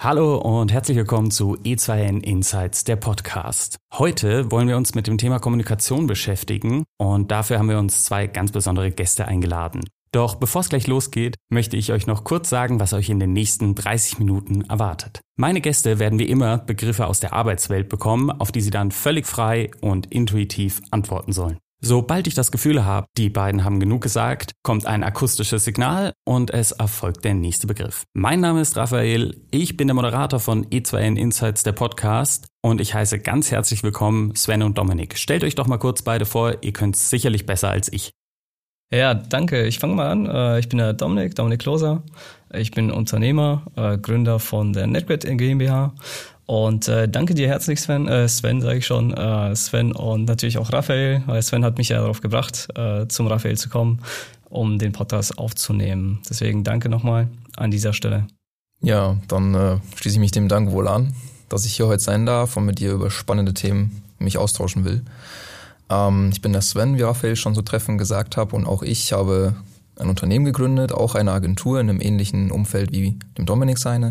Hallo und herzlich willkommen zu E2N Insights, der Podcast. Heute wollen wir uns mit dem Thema Kommunikation beschäftigen und dafür haben wir uns zwei ganz besondere Gäste eingeladen. Doch bevor es gleich losgeht, möchte ich euch noch kurz sagen, was euch in den nächsten 30 Minuten erwartet. Meine Gäste werden wie immer Begriffe aus der Arbeitswelt bekommen, auf die sie dann völlig frei und intuitiv antworten sollen. Sobald ich das Gefühl habe, die beiden haben genug gesagt, kommt ein akustisches Signal und es erfolgt der nächste Begriff. Mein Name ist Raphael, ich bin der Moderator von E2N Insights, der Podcast, und ich heiße ganz herzlich willkommen Sven und Dominik. Stellt euch doch mal kurz beide vor, ihr könnt es sicherlich besser als ich. Ja, danke. Ich fange mal an. Äh, Ich bin der Dominik, Dominik Kloser. Ich bin Unternehmer, äh, Gründer von der NetGrid GmbH. Und äh, danke dir herzlich, Sven. Äh, Sven sage ich schon. Äh, Sven und natürlich auch Raphael, weil Sven hat mich ja darauf gebracht, äh, zum Raphael zu kommen, um den Podcast aufzunehmen. Deswegen danke nochmal an dieser Stelle. Ja, dann äh, schließe ich mich dem Dank wohl an, dass ich hier heute sein darf und mit dir über spannende Themen mich austauschen will. Ähm, ich bin der Sven, wie Raphael schon so treffend gesagt habe, und auch ich habe ein Unternehmen gegründet, auch eine Agentur in einem ähnlichen Umfeld wie dem Dominik seine.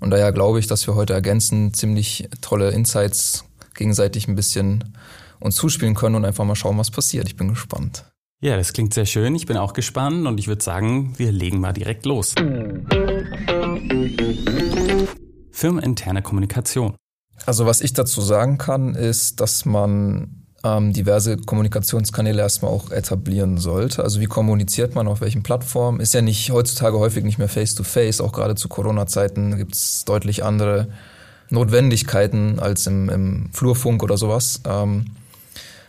Und daher glaube ich, dass wir heute ergänzend ziemlich tolle Insights gegenseitig ein bisschen uns zuspielen können und einfach mal schauen, was passiert. Ich bin gespannt. Ja, das klingt sehr schön, ich bin auch gespannt und ich würde sagen, wir legen mal direkt los. Firmeninterne Kommunikation. Also was ich dazu sagen kann, ist, dass man ähm, diverse Kommunikationskanäle erstmal auch etablieren sollte. Also wie kommuniziert man auf welchen Plattformen? Ist ja nicht heutzutage häufig nicht mehr face-to-face. Auch gerade zu Corona-Zeiten gibt es deutlich andere Notwendigkeiten als im, im Flurfunk oder sowas. Ähm,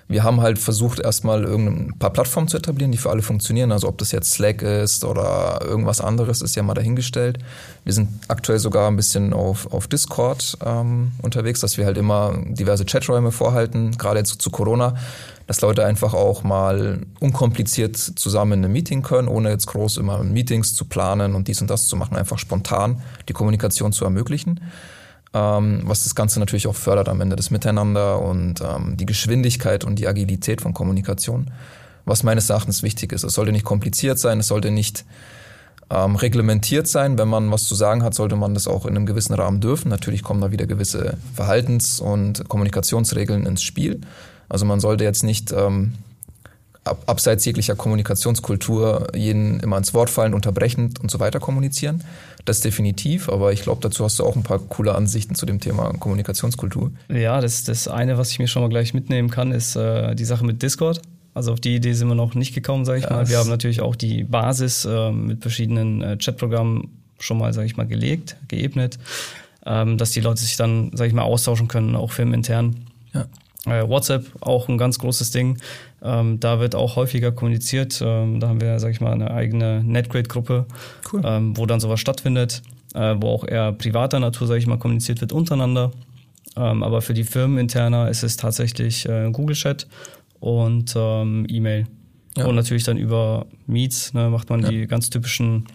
wir haben halt versucht, erstmal irgendein paar Plattformen zu etablieren, die für alle funktionieren. Also ob das jetzt Slack ist oder irgendwas anderes, ist ja mal dahingestellt. Wir sind aktuell sogar ein bisschen auf, auf Discord ähm, unterwegs, dass wir halt immer diverse Chaträume vorhalten, gerade jetzt zu Corona, dass Leute einfach auch mal unkompliziert zusammen in einem Meeting können, ohne jetzt groß immer Meetings zu planen und dies und das zu machen, einfach spontan die Kommunikation zu ermöglichen ähm, was das Ganze natürlich auch fördert am Ende das Miteinander und ähm, die Geschwindigkeit und die Agilität von Kommunikation, was meines Erachtens wichtig ist. Es sollte nicht kompliziert sein, es sollte nicht ähm, reglementiert sein. Wenn man was zu sagen hat, sollte man das auch in einem gewissen Rahmen dürfen. Natürlich kommen da wieder gewisse Verhaltens- und Kommunikationsregeln ins Spiel. Also man sollte jetzt nicht ähm, ab, abseits jeglicher Kommunikationskultur jeden immer ins Wort fallen, unterbrechend und so weiter kommunizieren. Das definitiv, aber ich glaube, dazu hast du auch ein paar coole Ansichten zu dem Thema Kommunikationskultur. Ja, das, das eine, was ich mir schon mal gleich mitnehmen kann, ist äh, die Sache mit Discord. Also auf die Idee sind wir noch nicht gekommen, sage ich Ja, mal. Wir haben natürlich auch die Basis äh, mit verschiedenen äh, Chatprogrammen schon mal, sage ich mal, gelegt, geebnet, ähm, dass die Leute sich dann, sage ich mal, austauschen können, auch firmenintern. Ja. Äh, WhatsApp auch ein ganz großes Ding. Ähm, da wird auch häufiger kommuniziert. Ähm, da haben wir, sag ich mal, eine eigene NetGrade-Gruppe, Cool. ähm, wo dann sowas stattfindet, äh, wo auch eher privater Natur, sag ich mal, kommuniziert wird untereinander. Ähm, aber für die Firmen interner ist es tatsächlich äh, Google Chat und ähm, E-Mail. Ja. Und natürlich dann über Meets ne, macht man Ja. die ganz typischen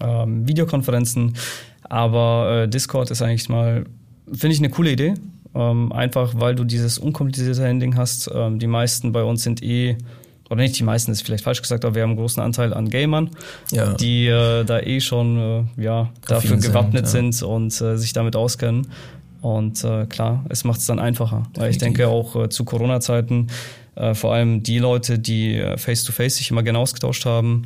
ähm, Videokonferenzen. Aber äh, Discord ist eigentlich mal, finde ich, eine coole Idee. Ähm, einfach, weil du dieses unkomplizierte Handling hast. Ähm, die meisten bei uns sind eh, oder nicht die meisten, ist vielleicht falsch gesagt, aber wir haben einen großen Anteil an Gamern, Ja. die äh, da eh schon äh, ja, dafür Affin sind, gewappnet ja. sind und äh, sich damit auskennen. Und äh, klar, es macht es dann einfacher. Weil ich Definitiv. denke auch äh, zu Corona-Zeiten, äh, vor allem die Leute, die face-to-face sich immer gerne ausgetauscht haben,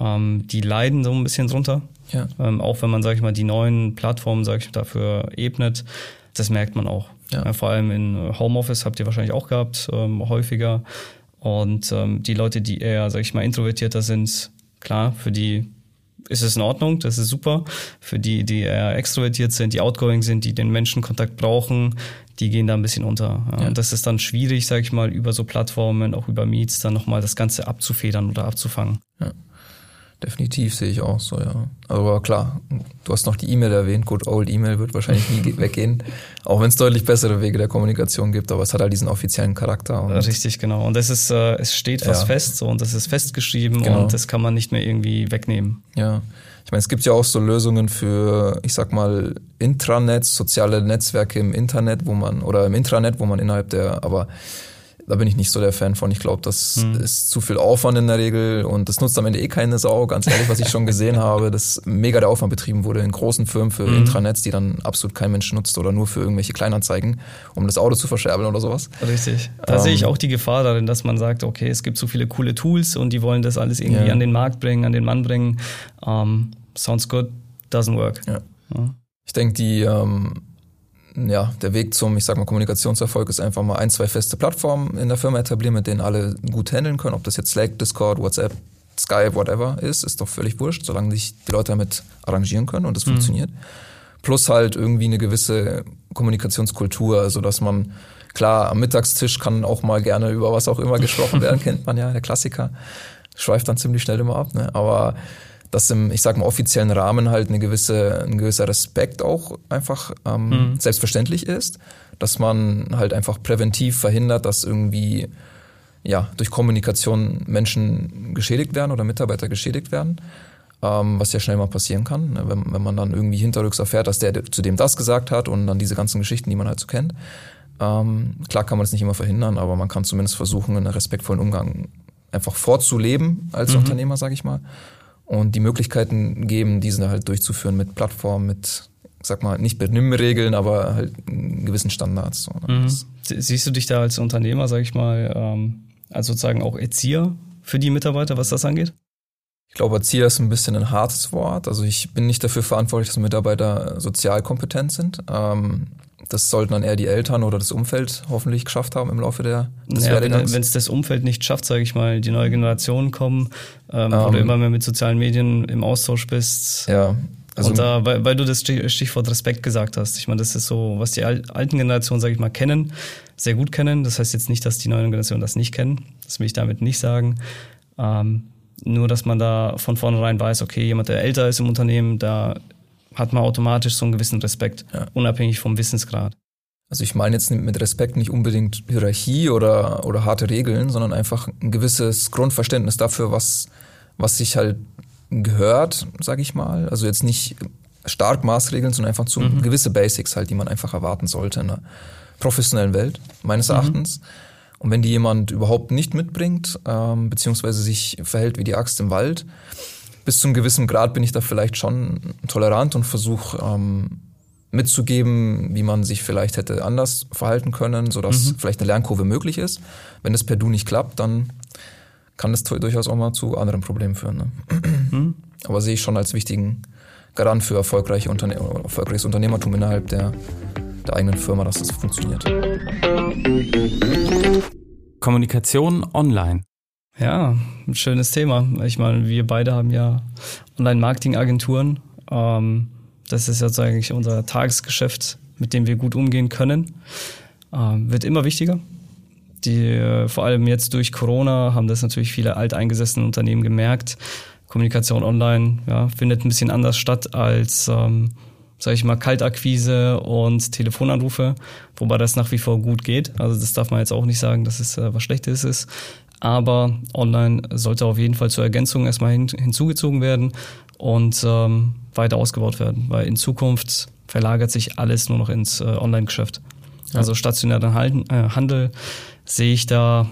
ähm, die leiden so ein bisschen drunter. Ja. Ähm, auch wenn man, sag ich mal, die neuen Plattformen, sag ich dafür ebnet, das merkt man auch. Ja. Äh, vor allem in äh, Homeoffice habt ihr wahrscheinlich auch gehabt, ähm, häufiger. Und ähm, die Leute, die eher, sag ich mal, introvertierter sind, klar, für die ist es in Ordnung, das ist super. Für die, die eher extrovertiert sind, die outgoing sind, die den Menschenkontakt brauchen, die gehen da ein bisschen unter. Ja. Ja. Und das ist dann schwierig, sag ich mal, über so Plattformen, auch über Meets, dann nochmal das Ganze abzufedern oder abzufangen. Definitiv sehe ich auch so, ja. Aber klar, du hast noch die E-Mail erwähnt. Good old E-Mail wird wahrscheinlich nie weggehen, auch wenn es deutlich bessere Wege der Kommunikation gibt. Aber es hat halt diesen offiziellen Charakter. Richtig, genau. Und es ist, äh, es steht was ja. fest so, und das ist festgeschrieben genau. und das kann man nicht mehr irgendwie wegnehmen. Ja. Ich meine, es gibt ja auch so Lösungen für, ich sag mal, Intranets, soziale Netzwerke im Internet, wo man, oder im Intranet, wo man innerhalb der, aber da bin ich nicht so der Fan von. Ich glaube, das hm. ist zu viel Aufwand in der Regel und das nutzt am Ende eh keine Sau, ganz ehrlich, was ich schon gesehen habe, dass mega der Aufwand betrieben wurde in großen Firmen für hm. Intranets, die dann absolut kein Mensch nutzt oder nur für irgendwelche Kleinanzeigen, um das Auto zu verscherbeln oder sowas. Richtig. Da ähm, sehe ich auch die Gefahr darin, dass man sagt, okay, es gibt so viele coole Tools und die wollen das alles irgendwie ja. an den Markt bringen, an den Mann bringen. Um, ähm, sounds good, doesn't work. Ja. ja. Ich denke, die ähm, ja, der Weg zum, ich sag mal, Kommunikationserfolg ist einfach mal ein, zwei feste Plattformen in der Firma etablieren, mit denen alle gut handeln können. Ob das jetzt Slack, Discord, WhatsApp, Skype, whatever ist, ist doch völlig wurscht, solange sich die Leute damit arrangieren können und es mhm. funktioniert. Plus halt irgendwie eine gewisse Kommunikationskultur, also dass man, klar, am Mittagstisch kann auch mal gerne über was auch immer gesprochen werden, kennt man ja, der Klassiker. Schweift dann ziemlich schnell immer ab, ne? Aber dass im, ich sag mal, offiziellen Rahmen halt eine gewisse, ein gewisser Respekt auch einfach ähm, mhm. selbstverständlich ist, dass man halt einfach präventiv verhindert, dass irgendwie ja durch Kommunikation Menschen geschädigt werden oder Mitarbeiter geschädigt werden, ähm, was ja schnell mal passieren kann, ne? wenn, wenn man dann irgendwie hinterrücks erfährt, dass der zu dem das gesagt hat und dann diese ganzen Geschichten, die man halt so kennt. Ähm, klar kann man es nicht immer verhindern, aber man kann zumindest versuchen, einen respektvollen Umgang einfach vorzuleben als mhm. Unternehmer, sage ich mal und die Möglichkeiten geben, diesen halt durchzuführen mit Plattformen, mit, sag mal, nicht Benimmregeln, aber halt gewissen Standards. So, ne? mhm. Siehst du dich da als Unternehmer, sag ich mal, ähm, als sozusagen auch Erzieher für die Mitarbeiter, was das angeht? Ich glaube, Erzieher ist ein bisschen ein hartes Wort. Also ich bin nicht dafür verantwortlich, dass Mitarbeiter sozial kompetent sind. Ähm, das sollten dann eher die Eltern oder das Umfeld hoffentlich geschafft haben im Laufe der des Werdegangs. Wenn es das Umfeld nicht schafft, sage ich mal, die neue Generation kommen, ähm, um, wo du ähm. immer mehr mit sozialen Medien im Austausch bist. Ja. Also, und da, weil, weil du das Stichwort Respekt gesagt hast. Ich meine, das ist so, was die alten Generationen, sage ich mal, kennen, sehr gut kennen. Das heißt jetzt nicht, dass die neuen Generationen das nicht kennen. Das will ich damit nicht sagen. Ähm, nur, dass man da von vornherein weiß, okay, jemand, der älter ist im Unternehmen, da hat man automatisch so einen gewissen Respekt, ja. unabhängig vom Wissensgrad. Also ich meine jetzt mit Respekt nicht unbedingt Hierarchie oder, oder harte Regeln, sondern einfach ein gewisses Grundverständnis dafür, was, was sich halt gehört, sage ich mal. Also jetzt nicht stark Maßregeln, sondern einfach zu mhm. gewisse Basics halt, die man einfach erwarten sollte in einer professionellen Welt, meines mhm. Erachtens. Und wenn die jemand überhaupt nicht mitbringt, ähm, beziehungsweise sich verhält wie die Axt im Wald, bis zu einem gewissen Grad bin ich da vielleicht schon tolerant und versuche ähm, mitzugeben, wie man sich vielleicht hätte anders verhalten können, sodass mhm. vielleicht eine Lernkurve möglich ist. Wenn das per Du nicht klappt, dann kann das durchaus auch mal zu anderen Problemen führen. Ne? Mhm. Aber sehe ich schon als wichtigen Garant für erfolgreiche Unterne erfolgreiches Unternehmertum innerhalb der, der eigenen Firma, dass das funktioniert. Kommunikation online. Ja, ein schönes Thema. Ich meine, wir beide haben ja Online-Marketing-Agenturen. Ähm, das ist jetzt eigentlich unser Tagesgeschäft, mit dem wir gut umgehen können. Ähm, wird immer wichtiger. Die, äh, vor allem jetzt durch Corona haben das natürlich viele alteingesessene Unternehmen gemerkt. Kommunikation online ja, findet ein bisschen anders statt als, ähm, sage ich mal, Kaltakquise und Telefonanrufe, wobei das nach wie vor gut geht. Also das darf man jetzt auch nicht sagen, dass es äh, was Schlechtes ist aber online sollte auf jeden Fall zur Ergänzung erstmal hin, hinzugezogen werden und ähm, weiter ausgebaut werden, weil in Zukunft verlagert sich alles nur noch ins äh, Online-Geschäft. Ja. Also stationären Handel, äh, Handel sehe ich da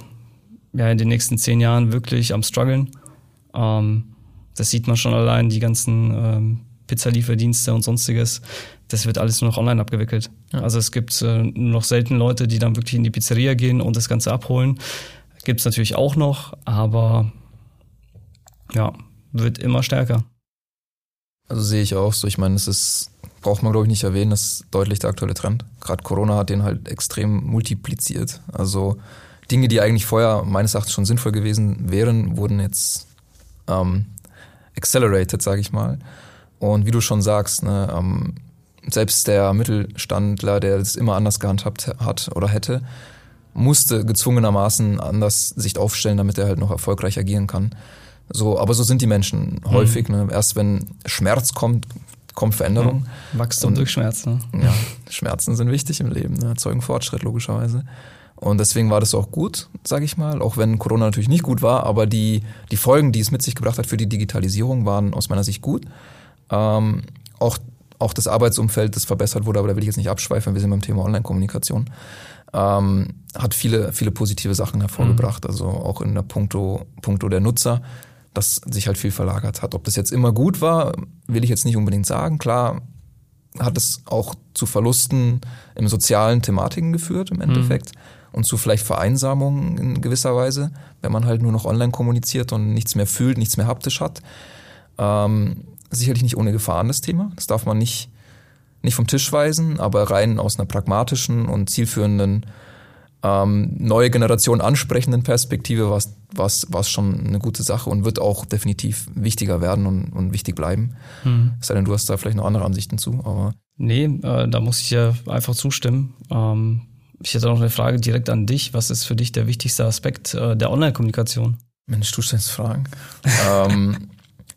ja in den nächsten zehn Jahren wirklich am struggeln. Ähm, das sieht man schon allein, die ganzen ähm, Pizzalieferdienste und sonstiges. Das wird alles nur noch online abgewickelt. Ja. Also es gibt äh, nur noch selten Leute, die dann wirklich in die Pizzeria gehen und das Ganze abholen. Gibt es natürlich auch noch, aber ja, wird immer stärker. Also sehe ich auch so. Ich meine, es ist, braucht man glaube ich nicht erwähnen, das ist deutlich der aktuelle Trend. Gerade Corona hat den halt extrem multipliziert. Also Dinge, die eigentlich vorher meines Erachtens schon sinnvoll gewesen wären, wurden jetzt ähm, accelerated, sage ich mal. Und wie du schon sagst, ne, ähm, selbst der Mittelstandler, der es immer anders gehandhabt hat oder hätte, musste gezwungenermaßen anders sich aufstellen, damit er halt noch erfolgreich agieren kann. So, aber so sind die Menschen häufig. Ne? Erst wenn Schmerz kommt, kommt Veränderung. Wachstum Und- durch Schmerz. Ne? Ja, Schmerzen sind wichtig im Leben, ne? erzeugen Fortschritt logischerweise. Und deswegen war das auch gut, sage ich mal, auch wenn Corona natürlich nicht gut war, aber die, die Folgen, die es mit sich gebracht hat für die Digitalisierung, waren aus meiner Sicht gut. Ähm, auch, auch das Arbeitsumfeld, das verbessert wurde, aber da will ich jetzt nicht abschweifen, wir sind beim Thema Online-Kommunikation, ähm, hat viele, viele positive Sachen hervorgebracht, also auch in der Punkto, Punkto der Nutzer, dass sich halt viel verlagert hat. Ob das jetzt immer gut war, will ich jetzt nicht unbedingt sagen. Klar, hat es auch zu Verlusten im sozialen Thematiken geführt im Endeffekt und zu vielleicht Vereinsamungen in gewisser Weise, wenn man halt nur noch online kommuniziert und nichts mehr fühlt, nichts mehr haptisch hat. Ähm, sicherlich nicht ohne Gefahren das Thema. Das darf man nicht, nicht vom Tisch weisen, aber rein aus einer pragmatischen und zielführenden ähm, neue Generation ansprechenden Perspektive war es schon eine gute Sache und wird auch definitiv wichtiger werden und, und wichtig bleiben. Es sei denn, du hast da vielleicht noch andere Ansichten zu, aber Nee, äh, da muss ich ja einfach zustimmen. Ähm, ich hätte noch eine Frage direkt an dich. Was ist für dich der wichtigste Aspekt äh, der Online-Kommunikation? Mensch, du stellst Fragen. ähm,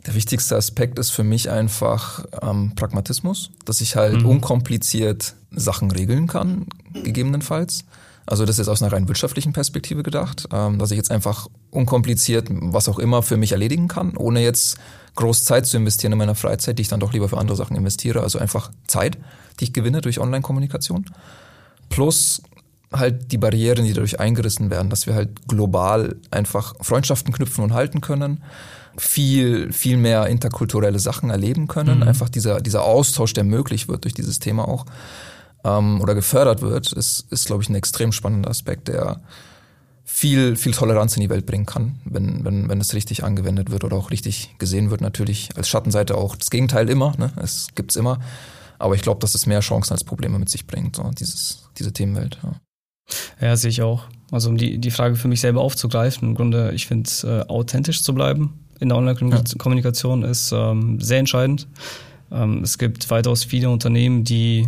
der wichtigste Aspekt ist für mich einfach ähm, Pragmatismus, dass ich halt unkompliziert Sachen regeln kann, gegebenenfalls. Also das ist aus einer rein wirtschaftlichen Perspektive gedacht, ähm, dass ich jetzt einfach unkompliziert was auch immer für mich erledigen kann, ohne jetzt groß Zeit zu investieren in meiner Freizeit, die ich dann doch lieber für andere Sachen investiere. Also einfach Zeit, die ich gewinne durch Online-Kommunikation. Plus halt die Barrieren, die dadurch eingerissen werden, dass wir halt global einfach Freundschaften knüpfen und halten können, viel, viel mehr interkulturelle Sachen erleben können. Einfach dieser, dieser Austausch, der möglich wird durch dieses Thema auch ähm, oder gefördert wird, ist, ist glaube ich, ein extrem spannender Aspekt, der viel, viel Toleranz in die Welt bringen kann, wenn, wenn, wenn es richtig angewendet wird oder auch richtig gesehen wird. Natürlich als Schattenseite auch das Gegenteil immer, ne? es gibt's immer. Aber ich glaube, dass es mehr Chancen als Probleme mit sich bringt, so dieses, diese Themenwelt. Ja. Ja, sehe ich auch. Also um die, die Frage für mich selber aufzugreifen, im Grunde, ich finde, äh, authentisch zu bleiben in der Online-Kommunikation ist ähm, sehr entscheidend. Ähm, es gibt weitaus viele Unternehmen, die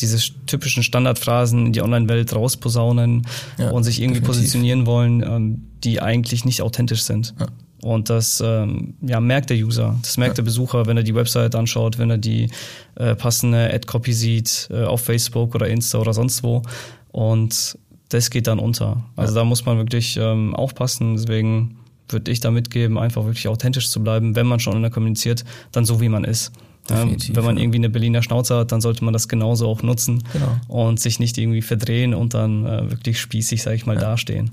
diese typischen Standardphrasen in die Online-Welt rausposaunen Ja, und sich irgendwie definitiv. positionieren wollen, ähm, die eigentlich nicht authentisch sind. Ja. Und das ähm, ja, merkt der User, das merkt der Besucher, wenn er die Website anschaut, wenn er die äh, passende Ad-Copy sieht äh, auf Facebook oder Insta oder sonst wo. Und das geht dann unter. Also da muss man wirklich ähm, aufpassen. Deswegen würde ich da mitgeben, einfach wirklich authentisch zu bleiben, wenn man schon online kommuniziert, dann so wie man ist. Ja, Definitiv, wenn man ja. irgendwie eine Berliner Schnauze hat, dann sollte man das genauso auch nutzen Genau. und sich nicht irgendwie verdrehen und dann äh, wirklich spießig, sage ich mal, dastehen.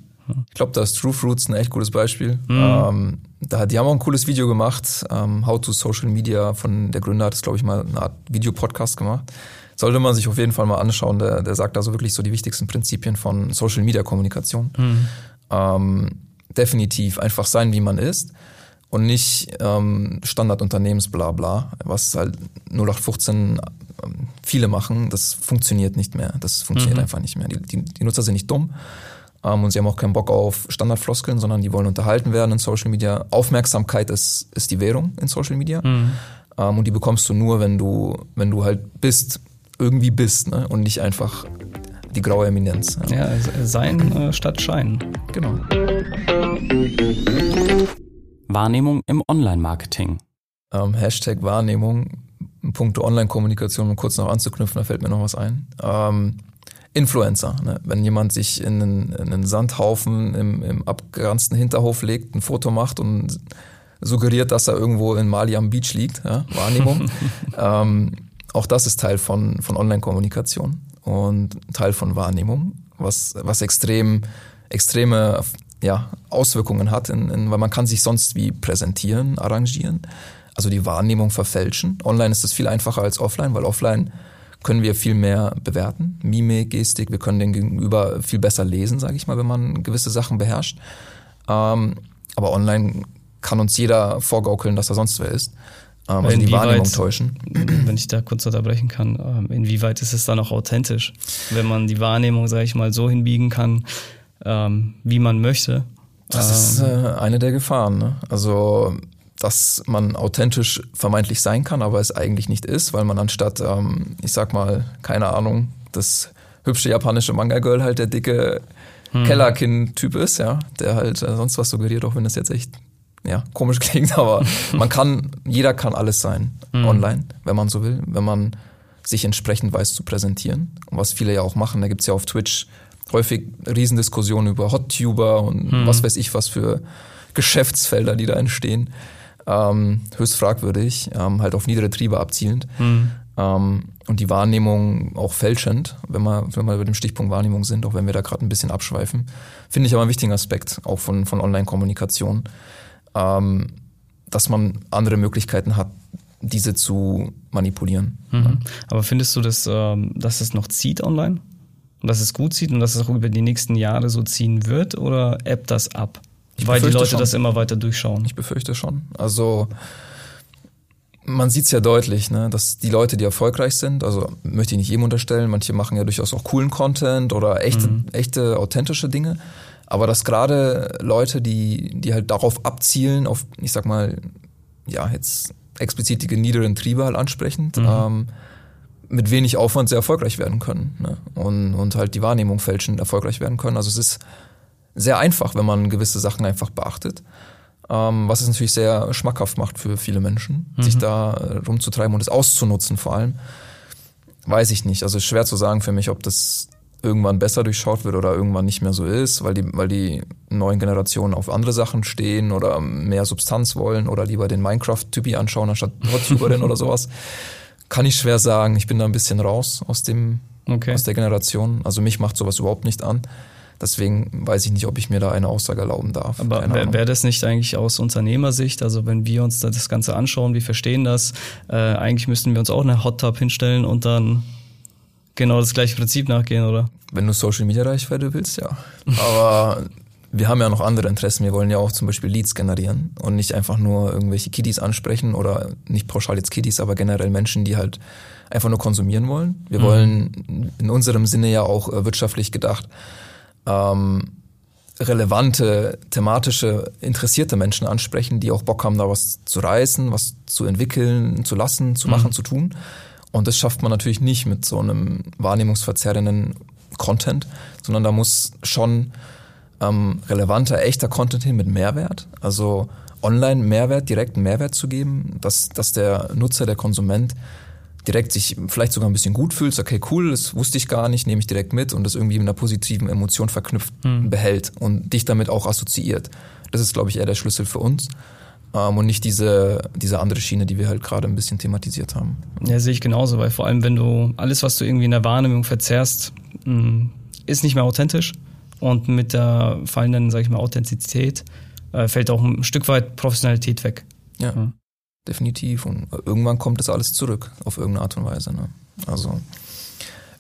Ich glaube, da ist True Fruits ein echt gutes Beispiel. Ähm, da, die haben auch ein cooles Video gemacht, ähm, How to Social Media von der Gründer hat es, glaube ich, mal eine Art Videopodcast gemacht. Sollte man sich auf jeden Fall mal anschauen. Der, der sagt also wirklich so die wichtigsten Prinzipien von Social Media Kommunikation. Ähm, definitiv einfach sein, wie man ist und nicht ähm, Standardunternehmensblabla, was halt 0815 ähm, viele machen. Das funktioniert nicht mehr. Das funktioniert einfach nicht mehr. Die, die, die Nutzer sind nicht dumm. Ähm, und sie haben auch keinen Bock auf Standardfloskeln, sondern die wollen unterhalten werden in Social Media. Aufmerksamkeit ist, ist die Währung in Social Media. Ähm, und die bekommst du nur, wenn du, wenn du halt bist, irgendwie bist, ne? Und nicht einfach die graue Eminenz. Ja. Ja, sein äh, statt scheinen. Genau. Wahrnehmung im Online-Marketing. Ähm, Hashtag Wahrnehmung, Punkte Online-Kommunikation, um kurz noch anzuknüpfen, da fällt mir noch was ein. Ähm, Influencer, ne? wenn jemand sich in einen, in einen Sandhaufen im, im abgeranzten Hinterhof legt, ein Foto macht und suggeriert, dass er irgendwo in Mali am Beach liegt, ja? Wahrnehmung. ähm, auch das ist Teil von, von Online-Kommunikation und Teil von Wahrnehmung, was, was extrem, extreme ja, Auswirkungen hat, in, in, weil man kann sich sonst wie präsentieren, arrangieren, also die Wahrnehmung verfälschen. Online ist es viel einfacher als offline, weil offline können wir viel mehr bewerten, Mimik, Gestik, wir können den Gegenüber viel besser lesen, sage ich mal, wenn man gewisse Sachen beherrscht. Ähm, aber online kann uns jeder vorgaukeln, dass er sonst wer ist. Ähm, also die Inwieweit- Wahrnehmung täuschen. Wenn ich da kurz unterbrechen kann, ähm, inwieweit ist es dann auch authentisch, wenn man die Wahrnehmung, sage ich mal, so hinbiegen kann, ähm, wie man möchte. Das ist äh, eine der Gefahren. Ne? Also, dass man authentisch vermeintlich sein kann, aber es eigentlich nicht ist, weil man anstatt, ähm, ich sag mal, keine Ahnung, das hübsche japanische Manga-Girl halt der dicke Kellerkind-Typ ist, ja, der halt äh, sonst was suggeriert, auch wenn das jetzt echt ja, komisch klingt, aber man kann, jeder kann alles sein mhm. online, wenn man so will, wenn man sich entsprechend weiß zu präsentieren. Und was viele ja auch machen, da gibt's ja auf Twitch häufig Riesendiskussionen über Hot-Tuber und mhm. was weiß ich was für Geschäftsfelder, die da entstehen. Ähm, höchst fragwürdig, ähm, halt auf niedere Triebe abzielend. Mhm. Ähm, und die Wahrnehmung auch fälschend, wenn wir, wenn wir über dem Stichpunkt Wahrnehmung sind, auch wenn wir da gerade ein bisschen abschweifen. Finde ich aber einen wichtigen Aspekt auch von, von Online-Kommunikation, ähm, dass man andere Möglichkeiten hat, diese zu manipulieren. Mhm. Aber findest du, dass, ähm, dass es noch zieht online? Und dass es gut zieht und dass es auch über die nächsten Jahre so ziehen wird? Oder ebbt das ab? Ich Weil die Leute schon. das immer weiter durchschauen. Ich befürchte schon. Also man sieht es ja deutlich, ne, dass die Leute, die erfolgreich sind, also möchte ich nicht jedem unterstellen, manche machen ja durchaus auch coolen Content oder echte, mhm. echte authentische Dinge. Aber dass gerade Leute, die, die halt darauf abzielen, auf, ich sag mal, ja, jetzt explizit die niederen Triebe halt ansprechend, mhm. ähm, mit wenig Aufwand sehr erfolgreich werden können. Ne? Und, und halt die Wahrnehmung fälschend erfolgreich werden können. Also es ist sehr einfach, wenn man gewisse Sachen einfach beachtet. Ähm, was es natürlich sehr schmackhaft macht für viele Menschen, mhm. sich da äh, rumzutreiben und es auszunutzen vor allem. Weiß ich nicht. Also ist schwer zu sagen für mich, ob das irgendwann besser durchschaut wird oder irgendwann nicht mehr so ist, weil die, weil die neuen Generationen auf andere Sachen stehen oder mehr Substanz wollen oder lieber den Minecraft-Typi anschauen anstatt Hottuberin oder sowas. Kann ich schwer sagen. Ich bin da ein bisschen raus aus dem, okay. aus der Generation. Also mich macht sowas überhaupt nicht an. Deswegen weiß ich nicht, ob ich mir da eine Aussage erlauben darf. Aber wäre wär das nicht eigentlich aus Unternehmersicht, also wenn wir uns das Ganze anschauen, wir verstehen das, äh, eigentlich müssten wir uns auch eine Hot Tub hinstellen und dann genau das gleiche Prinzip nachgehen, oder? Wenn du Social Media Reichweite willst, ja. Aber wir haben ja noch andere Interessen. Wir wollen ja auch zum Beispiel Leads generieren und nicht einfach nur irgendwelche Kiddies ansprechen oder nicht pauschal jetzt Kiddies, aber generell Menschen, die halt einfach nur konsumieren wollen. Wir mhm. wollen in unserem Sinne ja auch äh, wirtschaftlich gedacht ähm, relevante, thematische, interessierte Menschen ansprechen, die auch Bock haben, da was zu reißen, was zu entwickeln, zu lassen, zu machen, mhm. zu tun. Und das schafft man natürlich nicht mit so einem wahrnehmungsverzerrenden Content, sondern da muss schon ähm, relevanter, echter Content hin mit Mehrwert. Also online Mehrwert, direkten Mehrwert zu geben, dass, dass der Nutzer, der Konsument direkt sich vielleicht sogar ein bisschen gut fühlst, okay, cool, das wusste ich gar nicht, nehme ich direkt mit und das irgendwie mit einer positiven Emotion verknüpft hm. behält und dich damit auch assoziiert. Das ist, glaube ich, eher der Schlüssel für uns. Ähm, und nicht diese, diese andere Schiene, die wir halt gerade ein bisschen thematisiert haben. Ja, sehe ich genauso, weil vor allem, wenn du alles, was du irgendwie in der Wahrnehmung verzerrst, hm, ist nicht mehr authentisch. Und mit der fallenden, sag ich mal, Authentizität äh, fällt auch ein Stück weit Professionalität weg. Ja. ja definitiv. Und irgendwann kommt das alles zurück, auf irgendeine Art und Weise. Ne? Also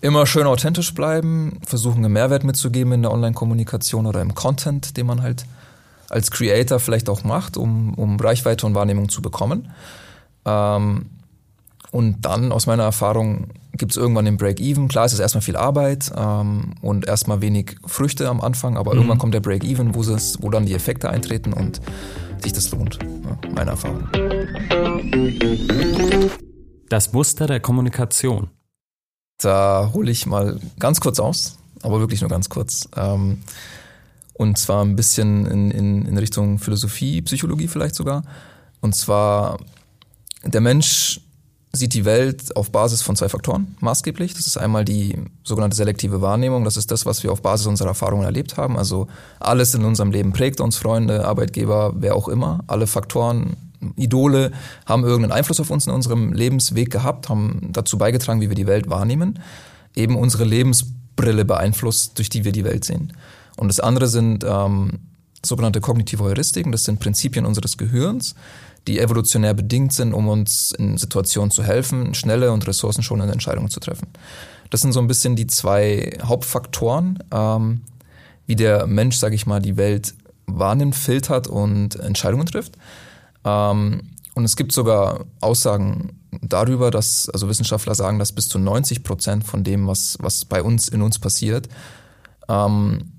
immer schön authentisch bleiben, versuchen einen Mehrwert mitzugeben in der Online-Kommunikation oder im Content, den man halt als Creator vielleicht auch macht, um, um Reichweite und Wahrnehmung zu bekommen. Ähm, und dann aus meiner Erfahrung gibt es irgendwann den Break-Even. Klar, es ist erstmal viel Arbeit ähm, und erstmal wenig Früchte am Anfang, aber mhm. irgendwann kommt der Break-Even, wo, wo dann die Effekte eintreten und sich das lohnt. Ja, meine Erfahrung. Das Muster der Kommunikation. Da hole ich mal ganz kurz aus, aber wirklich nur ganz kurz. Ähm, und zwar ein bisschen in, in, in Richtung Philosophie, Psychologie vielleicht sogar. Und zwar, der Mensch sieht die Welt auf Basis von zwei Faktoren maßgeblich. Das ist einmal die sogenannte selektive Wahrnehmung. Das ist das, was wir auf Basis unserer Erfahrungen erlebt haben. Also alles in unserem Leben prägt uns, Freunde, Arbeitgeber, wer auch immer. Alle Faktoren, Idole haben irgendeinen Einfluss auf uns in unserem Lebensweg gehabt, haben dazu beigetragen, wie wir die Welt wahrnehmen. Eben unsere Lebensbrille beeinflusst, durch die wir die Welt sehen. Und das andere sind ähm, sogenannte kognitive Heuristiken. Das sind Prinzipien unseres Gehirns die evolutionär bedingt sind, um uns in Situationen zu helfen, schnelle und ressourcenschonende Entscheidungen zu treffen. Das sind so ein bisschen die zwei Hauptfaktoren, ähm, wie der Mensch, sage ich mal, die Welt wahrnimmt, filtert und Entscheidungen trifft. Ähm, und es gibt sogar Aussagen darüber, dass, also Wissenschaftler sagen, dass bis zu 90 Prozent von dem, was, was bei uns in uns passiert, ähm,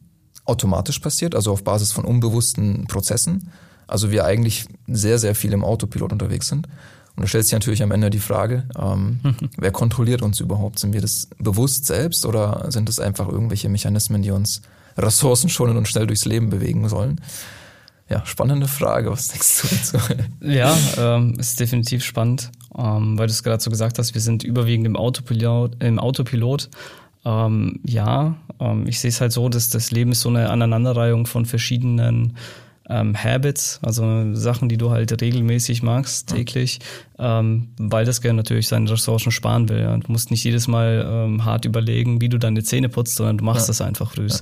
automatisch passiert, also auf Basis von unbewussten Prozessen. Also wir eigentlich sehr, sehr viel im Autopilot unterwegs sind. Und da stellt sich natürlich am Ende die Frage, ähm, mhm. wer kontrolliert uns überhaupt? Sind wir das bewusst selbst oder sind es einfach irgendwelche Mechanismen, die uns Ressourcen schonen und schnell durchs Leben bewegen sollen? Ja, spannende Frage. Was denkst du dazu? ja, ähm, ist definitiv spannend, ähm, weil du es gerade so gesagt hast, wir sind überwiegend im Autopilot. Im Autopilot. Ähm, ja, ähm, ich sehe es halt so, dass das Leben ist so eine Aneinanderreihung von verschiedenen ähm, Habits, also Sachen, die du halt regelmäßig magst, täglich, ähm, weil das Gehirn natürlich seine Ressourcen sparen will. Ja. Du musst nicht jedes Mal ähm, hart überlegen, wie du deine Zähne putzt, sondern du machst ja. das einfach früh. Ja.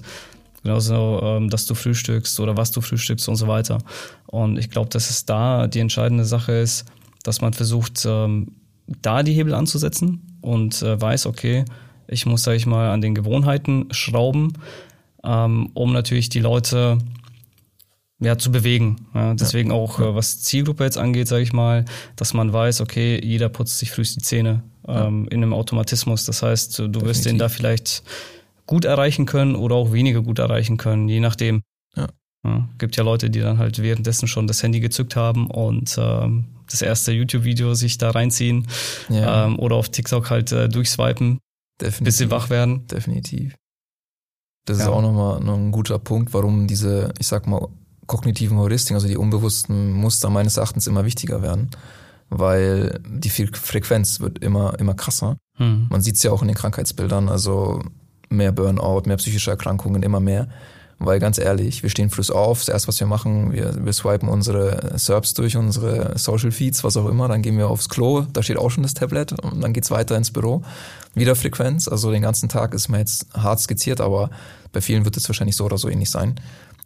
Genauso, ähm, dass du frühstückst oder was du frühstückst und so weiter. Und ich glaube, dass es da die entscheidende Sache ist, dass man versucht, ähm, da die Hebel anzusetzen und äh, weiß, okay, ich muss, sag ich mal, an den Gewohnheiten schrauben, ähm, um natürlich die Leute ja, zu bewegen. Ja, deswegen ja. auch, äh, was Zielgruppe jetzt angeht, sage ich mal, dass man weiß, okay, jeder putzt sich frühst die Zähne ähm, ja. in einem Automatismus. Das heißt, du Definitiv. wirst den da vielleicht gut erreichen können oder auch weniger gut erreichen können, je nachdem. Ja. Ja, gibt ja Leute, die dann halt währenddessen schon das Handy gezückt haben und ähm, das erste YouTube-Video sich da reinziehen ja. ähm, oder auf TikTok halt äh, durchswipen, Definitiv. bis sie wach werden. Definitiv. Das ja. ist auch nochmal noch ein guter Punkt, warum diese, ich sag mal, kognitiven Heuristiken, also die unbewussten Muster meines Erachtens immer wichtiger werden, weil die Frequenz wird immer, immer krasser. Hm. Man sieht es ja auch in den Krankheitsbildern, also mehr Burnout, mehr psychische Erkrankungen, immer mehr. Weil ganz ehrlich, wir stehen früh auf, das erste, was wir machen, wir, wir swipen unsere SERPs durch, unsere Social Feeds, was auch immer, dann gehen wir aufs Klo, da steht auch schon das Tablet und dann geht's weiter ins Büro. Wieder Frequenz, also den ganzen Tag ist man jetzt hart skizziert, aber bei vielen wird es wahrscheinlich so oder so ähnlich sein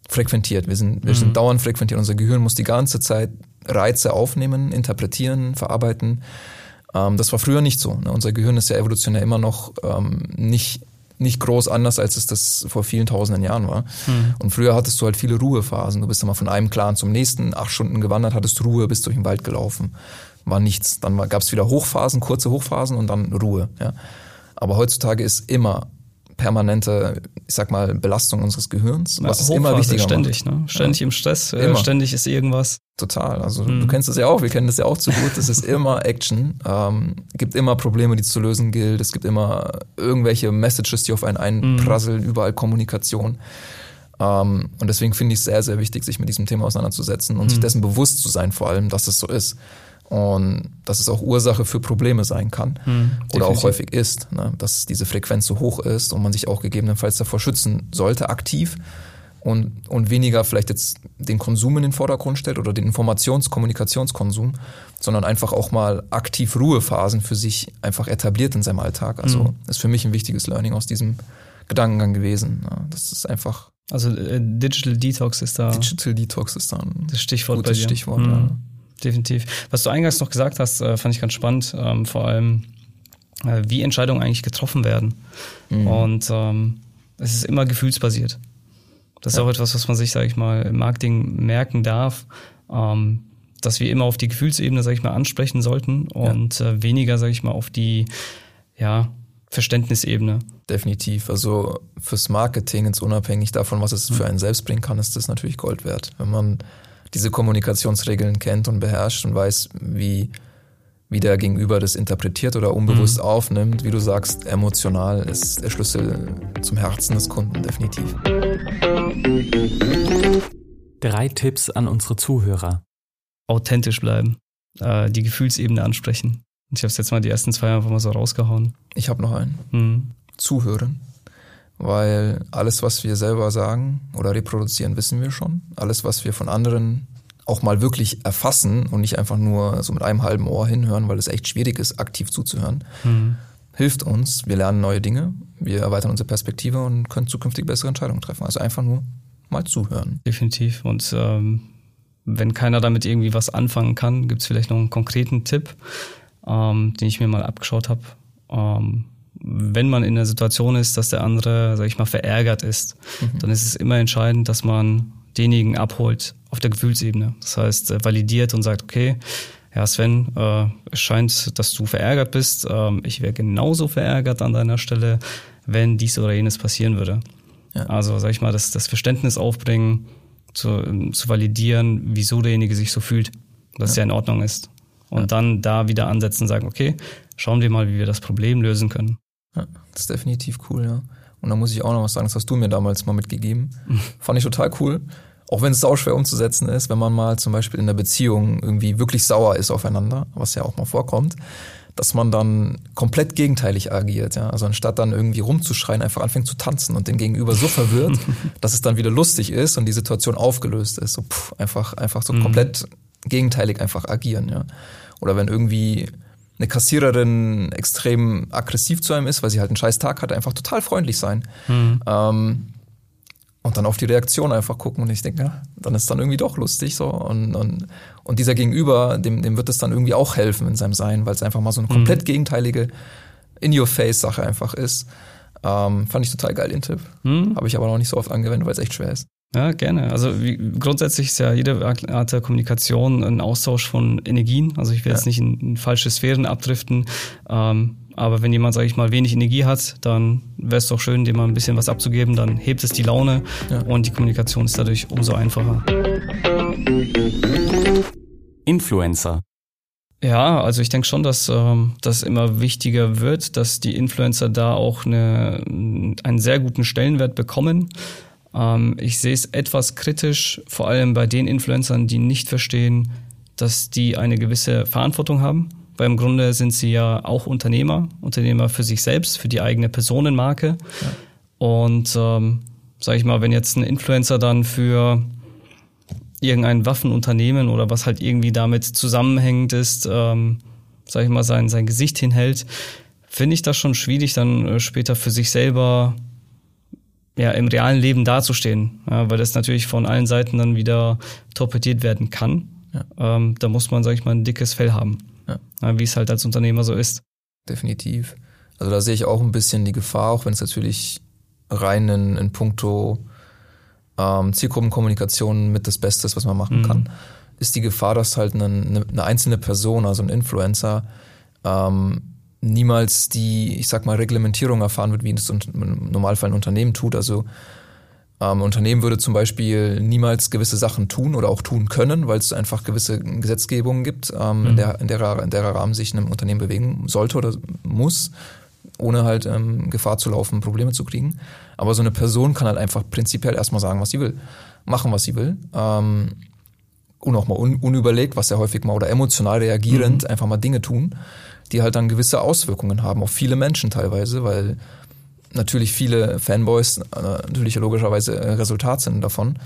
frequentiert. Wir sind, wir mhm. sind dauernd frequentiert. Unser Gehirn muss die ganze Zeit Reize aufnehmen, interpretieren, verarbeiten. Ähm, das war früher nicht so. Ne? Unser Gehirn ist ja evolutionär immer noch ähm, nicht nicht groß anders, als es das vor vielen tausenden Jahren war. Mhm. Und früher hattest du halt viele Ruhephasen. Du bist immer von einem Clan zum nächsten, acht Stunden gewandert, hattest Ruhe, bist durch den Wald gelaufen. War nichts. Dann gab es wieder Hochphasen, kurze Hochphasen und dann Ruhe. Ja. Aber heutzutage ist immer permanente, ich sag mal, Belastung unseres Gehirns, was es immer wichtiger ständig, macht. Ne? Ständig ja. im Stress, äh, immer. ständig ist irgendwas. Total. Also mhm. du kennst das ja auch, wir kennen das ja auch zu gut. Es ist immer Action. Ähm, gibt immer Probleme, die zu lösen gilt. Es gibt immer irgendwelche Messages, die auf einen einprasseln, mhm. überall Kommunikation. Ähm, und deswegen finde ich es sehr, sehr wichtig, sich mit diesem Thema auseinanderzusetzen und mhm. sich dessen bewusst zu sein, vor allem, dass es so ist. Und dass es auch Ursache für Probleme sein kann hm, oder auch häufig ist, ne? dass diese Frequenz so hoch ist und man sich auch gegebenenfalls davor schützen sollte, aktiv und, und weniger vielleicht jetzt den Konsum in den Vordergrund stellt oder den Informations-, Kommunikationskonsum, sondern einfach auch mal aktiv Ruhephasen für sich einfach etabliert in seinem Alltag. Also hm. ist für mich ein wichtiges Learning aus diesem Gedankengang gewesen. Ja, das ist einfach. Also äh, Digital Detox ist da. Digital Detox ist da ein das Stichwort gutes bei dir. Stichwort. Mhm. Ja definitiv. Was du eingangs noch gesagt hast, äh, fand ich ganz spannend, ähm, vor allem, äh, wie Entscheidungen eigentlich getroffen werden. Mhm. Und ähm, es ist immer gefühlsbasiert. Das ist ja. auch etwas, was man sich, sage ich mal, im Marketing merken darf, ähm, dass wir immer auf die Gefühlsebene, sage ich mal, ansprechen sollten und ja. äh, weniger, sage ich mal, auf die ja, Verständnisebene. Definitiv. Also fürs Marketing, jetzt unabhängig davon, was es für einen selbst bringen kann, ist das natürlich Gold wert. Wenn man diese Kommunikationsregeln kennt und beherrscht und weiß, wie, wie der Gegenüber das interpretiert oder unbewusst mhm. aufnimmt, wie du sagst, emotional ist der Schlüssel zum Herzen des Kunden definitiv. Drei Tipps an unsere Zuhörer. Authentisch bleiben, äh, die Gefühlsebene ansprechen. Ich habe jetzt mal die ersten zwei einfach mal so rausgehauen. Ich habe noch einen. Mhm. Zuhören weil alles, was wir selber sagen oder reproduzieren, wissen wir schon. Alles, was wir von anderen auch mal wirklich erfassen und nicht einfach nur so mit einem halben Ohr hinhören, weil es echt schwierig ist, aktiv zuzuhören, mhm. hilft uns. Wir lernen neue Dinge, wir erweitern unsere Perspektive und können zukünftig bessere Entscheidungen treffen. Also einfach nur mal zuhören. Definitiv. Und ähm, wenn keiner damit irgendwie was anfangen kann, gibt es vielleicht noch einen konkreten Tipp, ähm, den ich mir mal abgeschaut habe. Ähm, wenn man in der Situation ist, dass der andere, sag ich mal, verärgert ist, mhm. dann ist es immer entscheidend, dass man denjenigen abholt auf der Gefühlsebene. Das heißt, äh, validiert und sagt, okay, ja, Sven, äh, es scheint, dass du verärgert bist. Ähm, ich wäre genauso verärgert an deiner Stelle, wenn dies oder jenes passieren würde. Ja. Also, sag ich mal, das, das Verständnis aufbringen, zu, ähm, zu validieren, wieso derjenige sich so fühlt, dass ja. er in Ordnung ist. Und ja. dann da wieder ansetzen und sagen, okay, schauen wir mal, wie wir das Problem lösen können. Ja, das ist definitiv cool, ja. Und da muss ich auch noch was sagen, das hast du mir damals mal mitgegeben. Mhm. Fand ich total cool. auch wenn es sau schwer umzusetzen ist, wenn man mal zum Beispiel in der Beziehung irgendwie wirklich sauer ist aufeinander, was ja auch mal vorkommt, dass man dann komplett gegenteilig agiert. Ja? Also anstatt dann irgendwie rumzuschreien, einfach anfängt zu tanzen und den Gegenüber so verwirrt, dass es dann wieder lustig ist und die Situation aufgelöst ist. So pff, einfach, einfach so mhm. komplett gegenteilig einfach agieren. Ja? Oder wenn irgendwie eine Kassiererin extrem aggressiv zu einem ist, weil sie halt einen scheiß Tag hatte, einfach total freundlich sein. Mhm. Ähm, und dann auf die Reaktion einfach gucken und ich denke, ja, dann ist dann irgendwie doch lustig so und, und, und dieser Gegenüber, dem, dem wird es dann irgendwie auch helfen in seinem Sein, weil es einfach mal so eine komplett mhm. gegenteilige In-Your-Face-Sache einfach ist. Ähm, fand ich total geil, den Tipp. Mhm. Habe ich aber noch nicht so oft angewendet, weil es echt schwer ist. Ja, gerne. Also wie, grundsätzlich ist ja jede Art der Kommunikation ein Austausch von Energien. Also ich will ja. jetzt nicht in, in, falsche Sphären abdriften. Ähm, aber wenn jemand, sage ich mal, wenig Energie hat, dann wäre es doch schön, dem mal ein bisschen was abzugeben. Dann hebt es die Laune ja. und die Kommunikation ist dadurch umso einfacher. Influencer. Ja, also ich denke schon, dass ähm, das immer wichtiger wird, dass die Influencer da auch eine, einen sehr guten Stellenwert bekommen. Ähm, ich sehe es etwas kritisch, vor allem bei den Influencern, die nicht verstehen, dass die eine gewisse Verantwortung haben. Weil im Grunde sind sie ja auch Unternehmer, Unternehmer für sich selbst, für die eigene Personenmarke. Ja. Und ähm, sage ich mal, wenn jetzt ein Influencer dann für irgendein Waffenunternehmen oder was halt irgendwie damit zusammenhängend ist, ähm, sage ich mal, sein, sein Gesicht hinhält, finde ich das schon schwierig, dann äh, später für sich selber ja, im realen Leben dazustehen, ja, weil das natürlich von allen Seiten dann wieder torpediert werden kann. Ja. Ähm, da muss man, sag ich mal, ein dickes Fell haben, ja. Wie es halt als Unternehmer so ist. Definitiv. Also da sehe ich auch ein bisschen die Gefahr, auch wenn es natürlich rein in, in puncto ähm, Zielgruppenkommunikation mit das Beste ist, was man machen mhm. kann, ist die Gefahr, dass halt eine, eine einzelne Person, also ein Influencer, ähm, niemals die, ich sag mal, Reglementierung erfahren wird, wie es im Normalfall ein Unternehmen tut. Also ähm, Unternehmen würde zum Beispiel niemals gewisse Sachen tun oder auch tun können, weil es einfach gewisse Gesetzgebungen gibt, ähm, mhm. in, der, in, der, in der Rahmen sich ein Unternehmen bewegen sollte oder muss, ohne halt ähm, Gefahr zu laufen, Probleme zu kriegen. Aber so eine Person kann halt einfach prinzipiell erstmal sagen, was sie will, machen, was sie will. Ähm, und auch mal un unüberlegt, was ja häufig mal oder emotional reagierend mhm. einfach mal Dinge tun die halt dann gewisse Auswirkungen haben auf viele Menschen teilweise, weil natürlich viele Fanboys äh, natürlich logischerweise äh, Resultat sind davon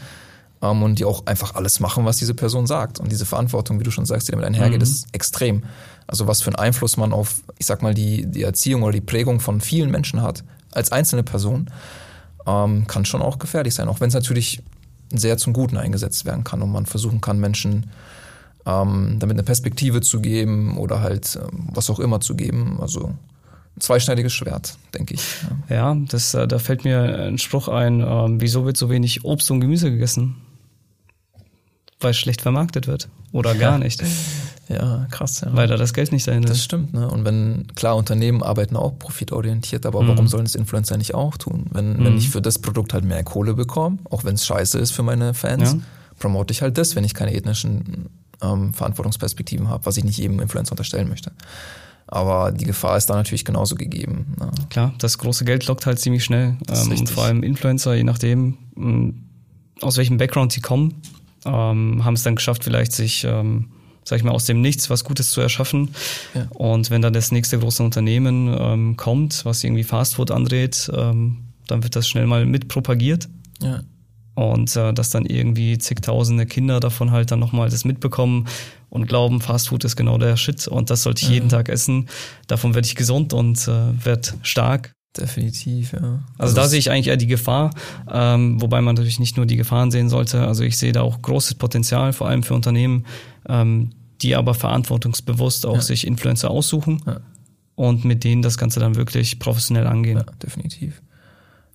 ähm, und die auch einfach alles machen, was diese Person sagt. Und diese Verantwortung, wie du schon sagst, die damit einhergeht, mhm. ist extrem. Also was für einen Einfluss man auf, ich sag mal, die, die Erziehung oder die Prägung von vielen Menschen hat, als einzelne Person, ähm, kann schon auch gefährlich sein, auch wenn es natürlich sehr zum Guten eingesetzt werden kann und man versuchen kann, Menschen ähm, damit eine Perspektive zu geben oder halt ähm, was auch immer zu geben. Also ein zweischneidiges Schwert, denke ich. Ja, ja das, äh, da fällt mir ein Spruch ein, ähm, wieso wird so wenig Obst und Gemüse gegessen? Weil es schlecht vermarktet wird. Oder gar nicht. Ja, krass. Ja. Weil da das Geld nicht dahinter ist. Das stimmt. Ne? Und wenn, klar, Unternehmen arbeiten auch profitorientiert, aber mhm. warum sollen es Influencer nicht auch tun? Wenn, mhm. wenn ich für das Produkt halt mehr Kohle bekomme, auch wenn es scheiße ist für meine Fans, ja. promote ich halt das, wenn ich keine ethnischen ähm, Verantwortungsperspektiven habe, was ich nicht jedem Influencer unterstellen möchte. Aber die Gefahr ist da natürlich genauso gegeben. Ne? Klar, das große Geld lockt halt ziemlich schnell. Ähm, und vor allem Influencer, je nachdem, ähm, aus welchem Background sie kommen, ähm, haben es dann geschafft, vielleicht sich, ähm, sag ich mal, aus dem Nichts was Gutes zu erschaffen. Ja. Und wenn dann das nächste große Unternehmen ähm, kommt, was irgendwie Fastfood andreht, ähm, dann wird das schnell mal mitpropagiert. Ja. Und äh, dass dann irgendwie zigtausende Kinder davon halt dann nochmal das mitbekommen und glauben, Fastfood ist genau der Shit und das sollte ich mhm. jeden Tag essen. Davon werde ich gesund und äh, werde stark. Definitiv, ja. Also, also da sehe ich eigentlich eher die Gefahr, ähm, wobei man natürlich nicht nur die Gefahren sehen sollte. Also ich sehe da auch großes Potenzial, vor allem für Unternehmen, ähm, die aber verantwortungsbewusst auch ja. sich Influencer aussuchen ja. und mit denen das Ganze dann wirklich professionell angehen. Ja, definitiv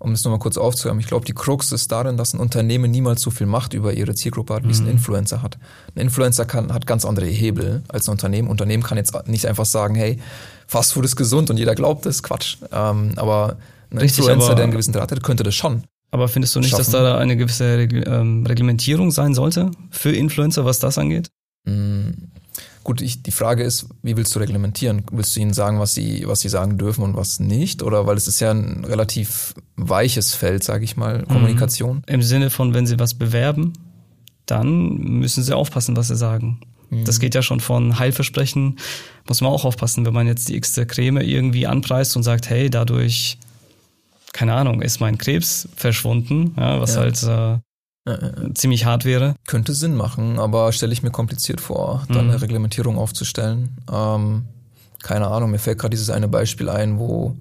um es nochmal kurz aufzuhören, ich glaube, die Krux ist darin, dass ein Unternehmen niemals so viel Macht über ihre Zielgruppe hat, wie es ein mhm. Influencer hat. Ein Influencer kann, hat ganz andere Hebel als ein Unternehmen. Ein Unternehmen kann jetzt nicht einfach sagen, hey, Fastfood ist gesund und jeder glaubt es, Quatsch. Ähm, aber ein Richtig, Influencer, aber, der einen gewissen Draht hat, könnte das schon. Aber findest du nicht, schaffen. dass da eine gewisse ähm, Reglementierung sein sollte für Influencer, was das angeht? Mhm. Gut, ich, die Frage ist, wie willst du reglementieren? Willst du ihnen sagen, was sie, was sie sagen dürfen und was nicht? Oder weil es ist ja ein relativ weiches Feld, sage ich mal, mhm. Kommunikation. Im Sinne von, wenn sie was bewerben, dann müssen sie aufpassen, was sie sagen. Mhm. Das geht ja schon von Heilversprechen, muss man auch aufpassen, wenn man jetzt die x Creme irgendwie anpreist und sagt, hey, dadurch, keine Ahnung, ist mein Krebs verschwunden, ja, was ja. halt äh, äh, ziemlich hart wäre. Könnte Sinn machen, aber stelle ich mir kompliziert vor, da mhm. eine Reglementierung aufzustellen. Ähm, keine Ahnung, mir fällt gerade dieses eine Beispiel ein, wo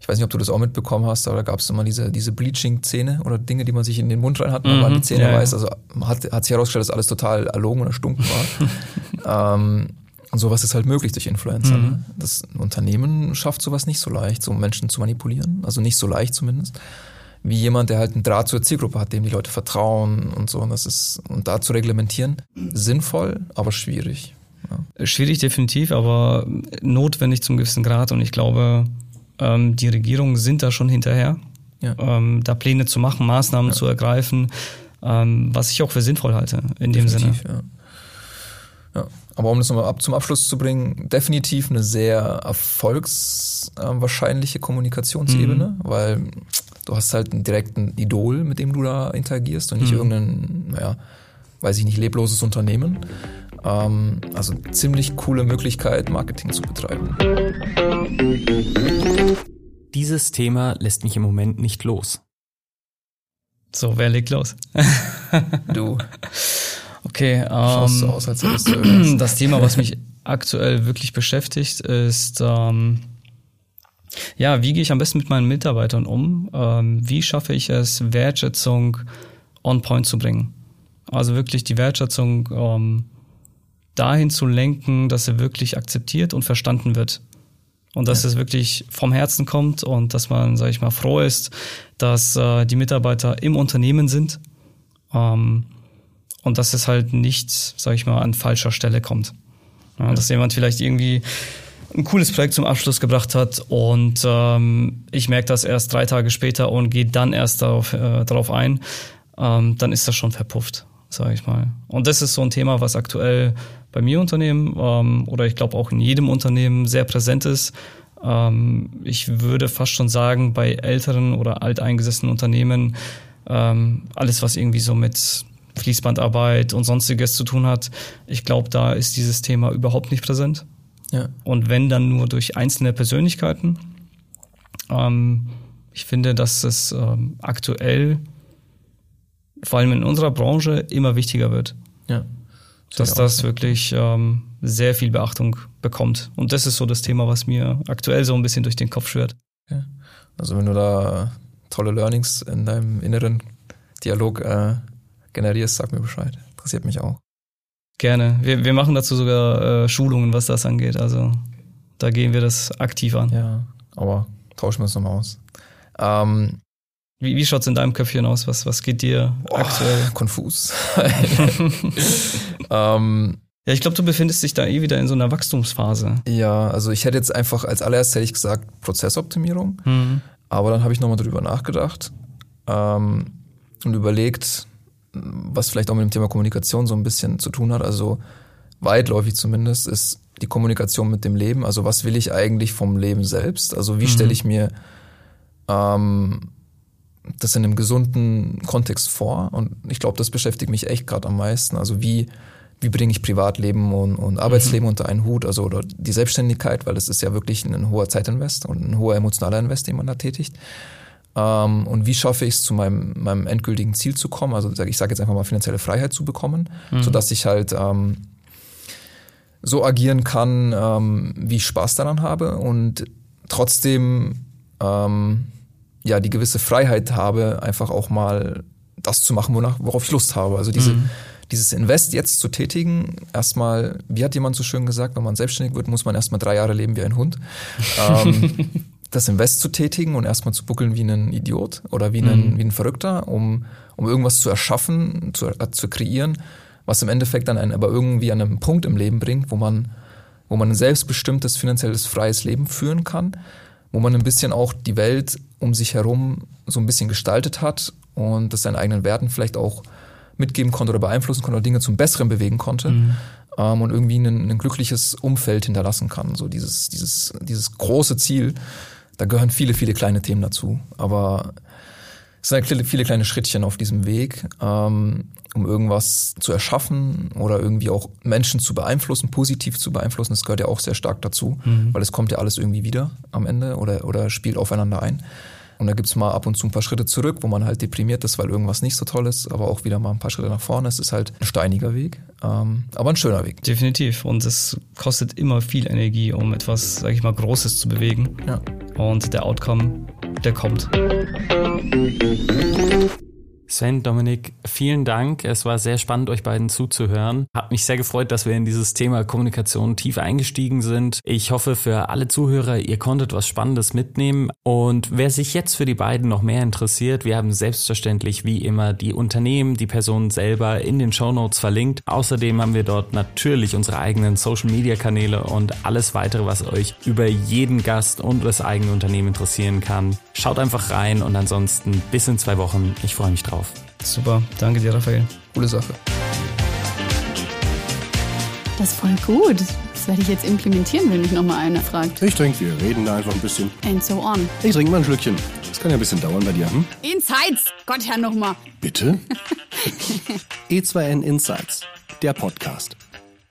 ich weiß nicht, ob du das auch mitbekommen hast, aber da gab es immer diese, diese Bleaching-Zähne oder Dinge, die man sich in den Mund rein hat, wenn man mhm, die Zähne ja, weiß. Also hat, hat sich herausgestellt, dass alles total erlogen oder stunken war. ähm, und sowas ist halt möglich durch Influencer. Mhm. Ne? Das Unternehmen schafft sowas nicht so leicht, so Menschen zu manipulieren. Also nicht so leicht zumindest. Wie jemand, der halt einen Draht zur Zielgruppe hat, dem die Leute vertrauen und so. Und das ist, und da zu reglementieren, sinnvoll, aber schwierig. Ja. Schwierig definitiv, aber notwendig zum gewissen Grad. Und ich glaube, ähm, die Regierungen sind da schon hinterher, ja. ähm, da Pläne zu machen, Maßnahmen ja. zu ergreifen, ähm, was ich auch für sinnvoll halte in dem definitiv, Sinne. Ja. ja. Aber um das nochmal ab zum Abschluss zu bringen, definitiv eine sehr erfolgswahrscheinliche Kommunikationsebene, mhm. weil du hast halt einen direkten Idol, mit dem du da interagierst und nicht mhm. irgendein, naja, weiß ich nicht, lebloses Unternehmen. Ähm, also ziemlich coole Möglichkeit, Marketing zu betreiben. Dieses Thema lässt mich im Moment nicht los. So, wer legt los? du. Okay, ähm, so aus, als du das Thema, was mich aktuell wirklich beschäftigt, ist ähm, ja, wie gehe ich am besten mit meinen Mitarbeitern um? Ähm, wie schaffe ich es, Wertschätzung on point zu bringen? Also wirklich die Wertschätzung ähm, dahin zu lenken, dass er wirklich akzeptiert und verstanden wird. Und dass ja. es wirklich vom Herzen kommt und dass man, sage ich mal, froh ist, dass äh, die Mitarbeiter im Unternehmen sind ähm, und dass es halt nicht, sage ich mal, an falscher Stelle kommt. Ja, ja. Dass jemand vielleicht irgendwie ein cooles Projekt zum Abschluss gebracht hat und ähm, ich merke das erst drei Tage später und gehe dann erst darauf, äh, darauf ein, ähm, dann ist das schon verpufft, sage ich mal. Und das ist so ein Thema, was aktuell bei mir Unternehmen ähm, oder ich glaube auch in jedem Unternehmen sehr präsent ist. Ähm, ich würde fast schon sagen, bei älteren oder alteingesessenen Unternehmen, ähm, alles was irgendwie so mit Fließbandarbeit und sonstiges zu tun hat, ich glaube, da ist dieses Thema überhaupt nicht präsent. Ja. Und wenn dann nur durch einzelne Persönlichkeiten. Ähm, ich finde, dass es ähm, aktuell, vor allem in unserer Branche, immer wichtiger wird. Ja dass das wirklich ähm, sehr viel Beachtung bekommt. Und das ist so das Thema, was mir aktuell so ein bisschen durch den Kopf schwirrt. Ja. Also wenn du da tolle Learnings in deinem inneren Dialog äh, generierst, sag mir Bescheid. Interessiert mich auch. Gerne. Wir, wir machen dazu sogar äh, Schulungen, was das angeht. Also da gehen wir das aktiv an. Ja, aber tauschen wir uns nochmal aus. Ähm, wie, wie schaut es in deinem Köpfchen aus? Was, was geht dir oh, aktuell? Konfus. ähm, ja, ich glaube, du befindest dich da eh wieder in so einer Wachstumsphase. Ja, also ich hätte jetzt einfach als allererstes hätte ich gesagt Prozessoptimierung. Mhm. Aber dann habe ich nochmal drüber nachgedacht ähm, und überlegt, was vielleicht auch mit dem Thema Kommunikation so ein bisschen zu tun hat. Also weitläufig zumindest ist die Kommunikation mit dem Leben. Also was will ich eigentlich vom Leben selbst? Also wie mhm. stelle ich mir ähm, das in einem gesunden Kontext vor. Und ich glaube, das beschäftigt mich echt gerade am meisten. Also wie, wie bringe ich Privatleben und, und Arbeitsleben mhm. unter einen Hut? Also oder die Selbstständigkeit, weil das ist ja wirklich ein hoher Zeitinvest und ein hoher emotionaler Invest, den man da tätigt. Ähm, und wie schaffe ich es, zu meinem, meinem endgültigen Ziel zu kommen? Also ich sage jetzt einfach mal finanzielle Freiheit zu bekommen, mhm. sodass ich halt ähm, so agieren kann, ähm, wie ich Spaß daran habe und trotzdem ähm, ja die gewisse Freiheit habe, einfach auch mal das zu machen, wonach, worauf ich Lust habe. Also diese, mhm. dieses Invest jetzt zu tätigen, erstmal, wie hat jemand so schön gesagt, wenn man selbstständig wird, muss man erstmal drei Jahre leben wie ein Hund. ähm, das Invest zu tätigen und erstmal zu buckeln wie ein Idiot oder wie ein, mhm. wie ein Verrückter, um, um irgendwas zu erschaffen, zu, äh, zu kreieren, was im Endeffekt dann einen aber irgendwie an einem Punkt im Leben bringt, wo man, wo man ein selbstbestimmtes, finanzielles, freies Leben führen kann wo man ein bisschen auch die Welt um sich herum so ein bisschen gestaltet hat und das seinen eigenen Werten vielleicht auch mitgeben konnte oder beeinflussen konnte oder Dinge zum Besseren bewegen konnte mhm. ähm, und irgendwie ein, ein, glückliches Umfeld hinterlassen kann. So dieses, dieses, dieses große Ziel, da gehören viele, viele kleine Themen dazu. Aber Es sind halt viele kleine Schrittchen auf diesem Weg, ähm, um irgendwas zu erschaffen oder irgendwie auch Menschen zu beeinflussen, positiv zu beeinflussen. Das gehört ja auch sehr stark dazu, mhm. weil es kommt ja alles irgendwie wieder am Ende oder, oder spielt aufeinander ein. Und da gibt's mal ab und zu ein paar Schritte zurück, wo man halt deprimiert ist, weil irgendwas nicht so toll ist, aber auch wieder mal ein paar Schritte nach vorne. Es ist halt ein steiniger Weg, ähm, aber ein schöner Weg. Definitiv. Und es kostet immer viel Energie, um etwas, sag ich mal, Großes zu bewegen. Ja. Und der Outcome, der kommt. Sven, Dominik, vielen Dank. Es war sehr spannend, euch beiden zuzuhören. Hat mich sehr gefreut, dass wir in dieses Thema Kommunikation tief eingestiegen sind. Ich hoffe für alle Zuhörer, ihr konntet was Spannendes mitnehmen. Und wer sich jetzt für die beiden noch mehr interessiert, wir haben selbstverständlich wie immer die Unternehmen, die Personen selber in den Show Notes verlinkt. Außerdem haben wir dort natürlich unsere eigenen Social Media Kanäle und alles weitere, was euch über jeden Gast und das eigene Unternehmen interessieren kann. Schaut einfach rein und ansonsten bis in zwei Wochen. Ich freue mich drauf drauf. Super, danke dir, Raphael. Coole Sache. Das ist voll gut. Das werde ich jetzt implementieren, wenn mich nochmal einer fragt. Ich trinke, wir reden da einfach ein bisschen. And so on. Ich trinke mal ein Schlückchen. Das kann ja ein bisschen dauern bei dir, hm? Insights! Gott, Herr, nochmal. Bitte? E2N Insights, der Podcast.